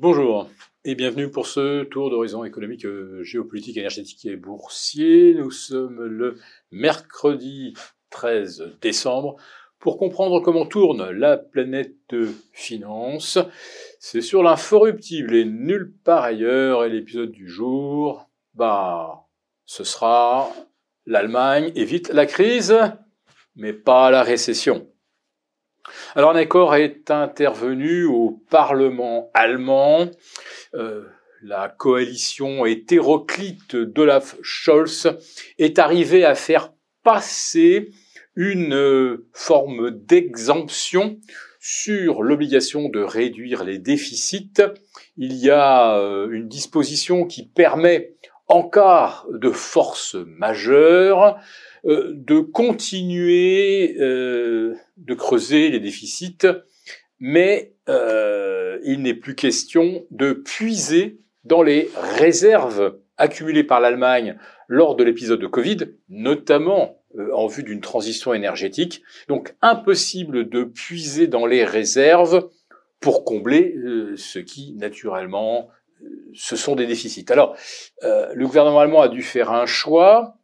Bonjour et bienvenue pour ce tour d'horizon économique, euh, géopolitique, énergétique et boursier. Nous sommes le mercredi 13 décembre pour comprendre comment tourne la planète finance. C'est sur l'inforruptible et nulle part ailleurs et l'épisode du jour, bah, ce sera l'Allemagne évite la crise, mais pas la récession. Alors un accord est intervenu au Parlement allemand. Euh, la coalition hétéroclite d'Olaf Scholz est arrivée à faire passer une euh, forme d'exemption sur l'obligation de réduire les déficits. Il y a euh, une disposition qui permet, en cas de force majeure, euh, de continuer euh, de creuser les déficits, mais euh, il n'est plus question de puiser dans les réserves accumulées par l'Allemagne lors de l'épisode de Covid, notamment en vue d'une transition énergétique. Donc impossible de puiser dans les réserves pour combler ce qui, naturellement, ce sont des déficits. Alors, le gouvernement allemand a dû faire un choix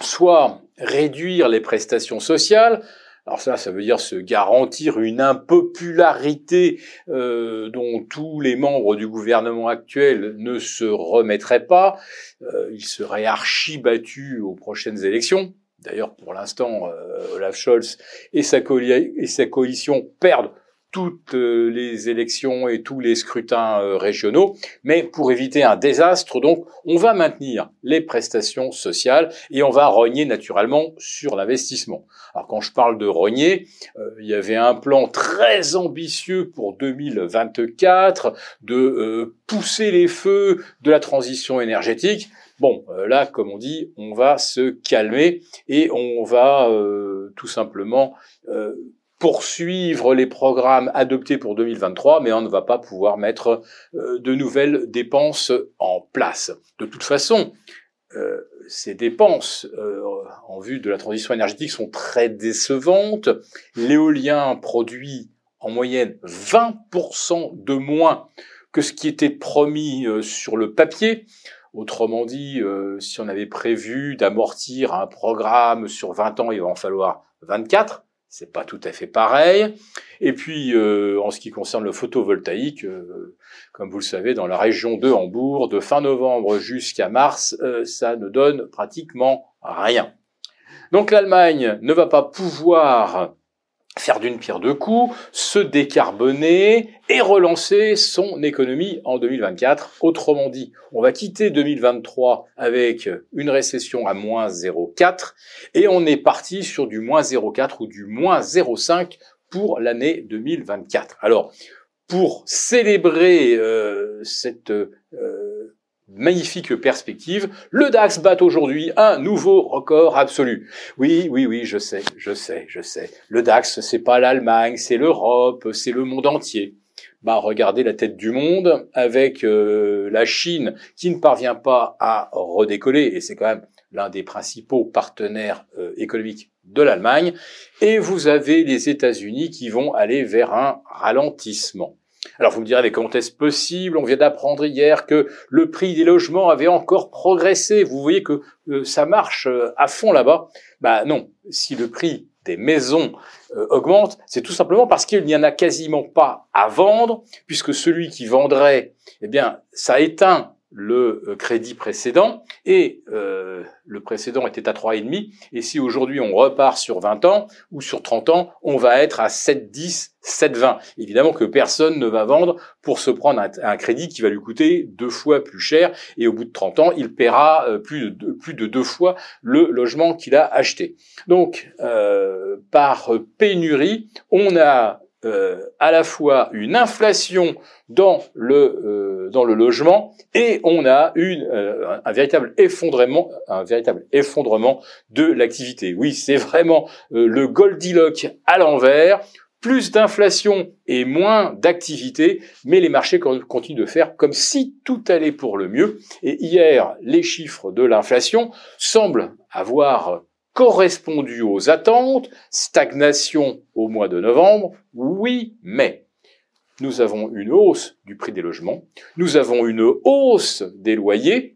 soit réduire les prestations sociales, alors ça, ça veut dire se garantir une impopularité euh, dont tous les membres du gouvernement actuel ne se remettraient pas. Euh, ils seraient archi battus aux prochaines élections. D'ailleurs, pour l'instant, euh, Olaf Scholz et sa, et sa coalition perdent toutes euh, les élections et tous les scrutins euh, régionaux, mais pour éviter un désastre, donc, on va maintenir les prestations sociales et on va rogner naturellement sur l'investissement. Alors quand je parle de rogner, euh, il y avait un plan très ambitieux pour 2024 de pousser les feux de la transition énergétique. Bon, là, comme on dit, on va se calmer et on va tout simplement poursuivre les programmes adoptés pour 2023, mais on ne va pas pouvoir mettre euh, de nouvelles dépenses en place. De toute façon, euh, ces dépenses euh, en vue de la transition énergétique sont très décevantes. L'éolien produit en moyenne 20% de moins que ce qui était promis sur le papier. Autrement dit, si on avait prévu d'amortir un programme sur 20 ans, il va en falloir 24 c'est pas tout à fait pareil. Et puis, euh, en ce qui concerne le photovoltaïque, euh, comme vous le savez, dans la région de Hambourg, de fin novembre jusqu'à mars, euh, ça ne donne pratiquement rien. Donc l'Allemagne ne va pas pouvoir faire d'une pierre deux coups, se décarboner et relancer son économie en 2024. Autrement dit, on va quitter 2023 avec une récession à moins 0,4 et on est parti sur du moins 0,4 ou du moins 0,5 pour l'année 2024. Alors, pour célébrer euh, cette euh, magnifique perspective. Le DAX bat aujourd'hui un nouveau record absolu. Oui, oui, oui, je sais, je sais, je sais. Le DAX, c'est pas l'Allemagne, c'est l'Europe, c'est le monde entier. Bah, regardez la tête du monde avec euh, la Chine qui ne parvient pas à redécoller, et c'est quand même l'un des principaux partenaires euh, économiques de l'Allemagne, et vous avez les États-Unis qui vont aller vers un ralentissement. Alors vous me direz, mais comment est-ce possible? On vient d'apprendre hier que le prix des logements avait encore progressé. Vous voyez que euh, ça marche euh, à fond là-bas. Bah non, si le prix des maisons euh, augmente, c'est tout simplement parce qu'il n'y en a quasiment pas à vendre, puisque celui qui vendrait, eh bien, ça éteint le euh, crédit précédent et euh, le précédent était à 3,5 et si aujourd'hui on repart sur 20 ans ou sur 30 ans, on va être à 7,10, 7,20. Évidemment que personne ne va vendre pour se prendre un, crédit qui va lui coûter deux fois plus cher et au bout de 30 ans, il paiera euh, plus de, plus de deux fois le logement qu'il a acheté. Donc, par pénurie, on a euh, à la fois une inflation dans le euh, dans le logement et on a une euh, un véritable effondrement un véritable effondrement de l'activité. Oui, c'est vraiment le Goldilocks à l'envers. Plus d'inflation et moins d'activité, mais les marchés continuent de faire comme si tout allait pour le mieux. Et hier, les chiffres de l'inflation semblent avoir correspondu aux attentes, stagnation au mois de novembre, oui, mais nous avons une hausse du prix des logements, nous avons une hausse des loyers,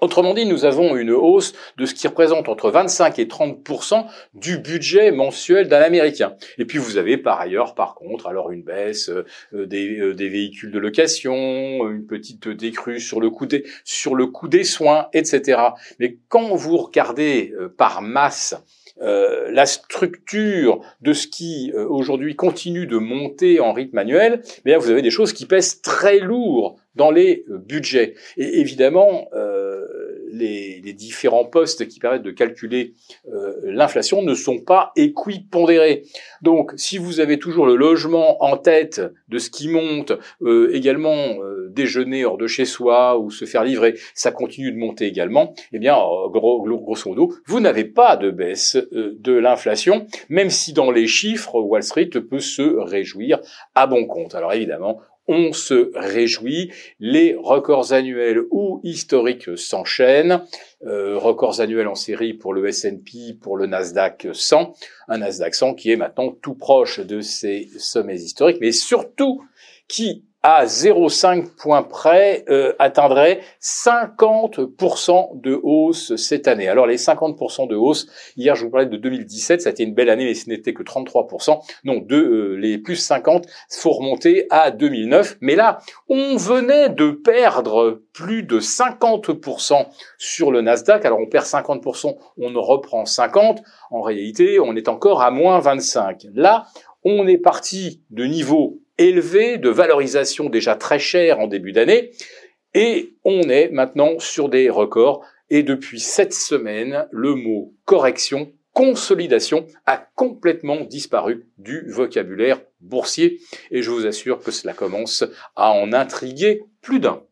Autrement dit, nous avons une hausse de ce qui représente entre 25 et 30% du budget mensuel d'un Américain. Et puis vous avez par ailleurs, par contre, alors une baisse euh, des, euh, des, véhicules de location, une petite décrue sur le coût des, soins, etc. Mais quand vous regardez euh, par masse euh, la structure de ce qui euh, aujourd'hui continue de monter en rythme annuel, eh vous avez des choses qui pèsent très lourd dans les euh, budgets. Et évidemment, les, les, différents postes qui permettent de calculer l'inflation ne sont pas équipondérés. Donc, si vous avez toujours le logement en tête de ce qui monte, également déjeuner hors de chez soi ou se faire livrer, ça continue de monter également, eh bien, gros, grosso modo, vous n'avez pas de baisse euh, de l'inflation, même si dans les chiffres, Wall Street peut se réjouir à bon compte. Alors évidemment, on se réjouit, les records annuels ou historiques s'enchaînent, euh, records annuels en série pour le S&P, pour le Nasdaq 100, un Nasdaq 100 qui est maintenant tout proche de ses sommets historiques, mais surtout qui à 0,5 points près euh, atteindrait 50% de hausse cette année. Alors les 50% de hausse, hier je vous parlais de 2017, ça a été une belle année mais ce n'était que 33%. Non, de, euh, les plus 50 faut remonter à 2009. Mais là, on venait de perdre plus de 50% sur le Nasdaq. Alors on perd 50%, on reprend 50. En réalité, on est encore à moins 25. Là, on est parti de niveau élevé, de valorisation déjà très chère en début d'année, et on est maintenant sur des records. Et depuis cette semaine, le mot correction, consolidation a complètement disparu du vocabulaire boursier. Et je vous assure que cela commence à en intriguer plus d'un.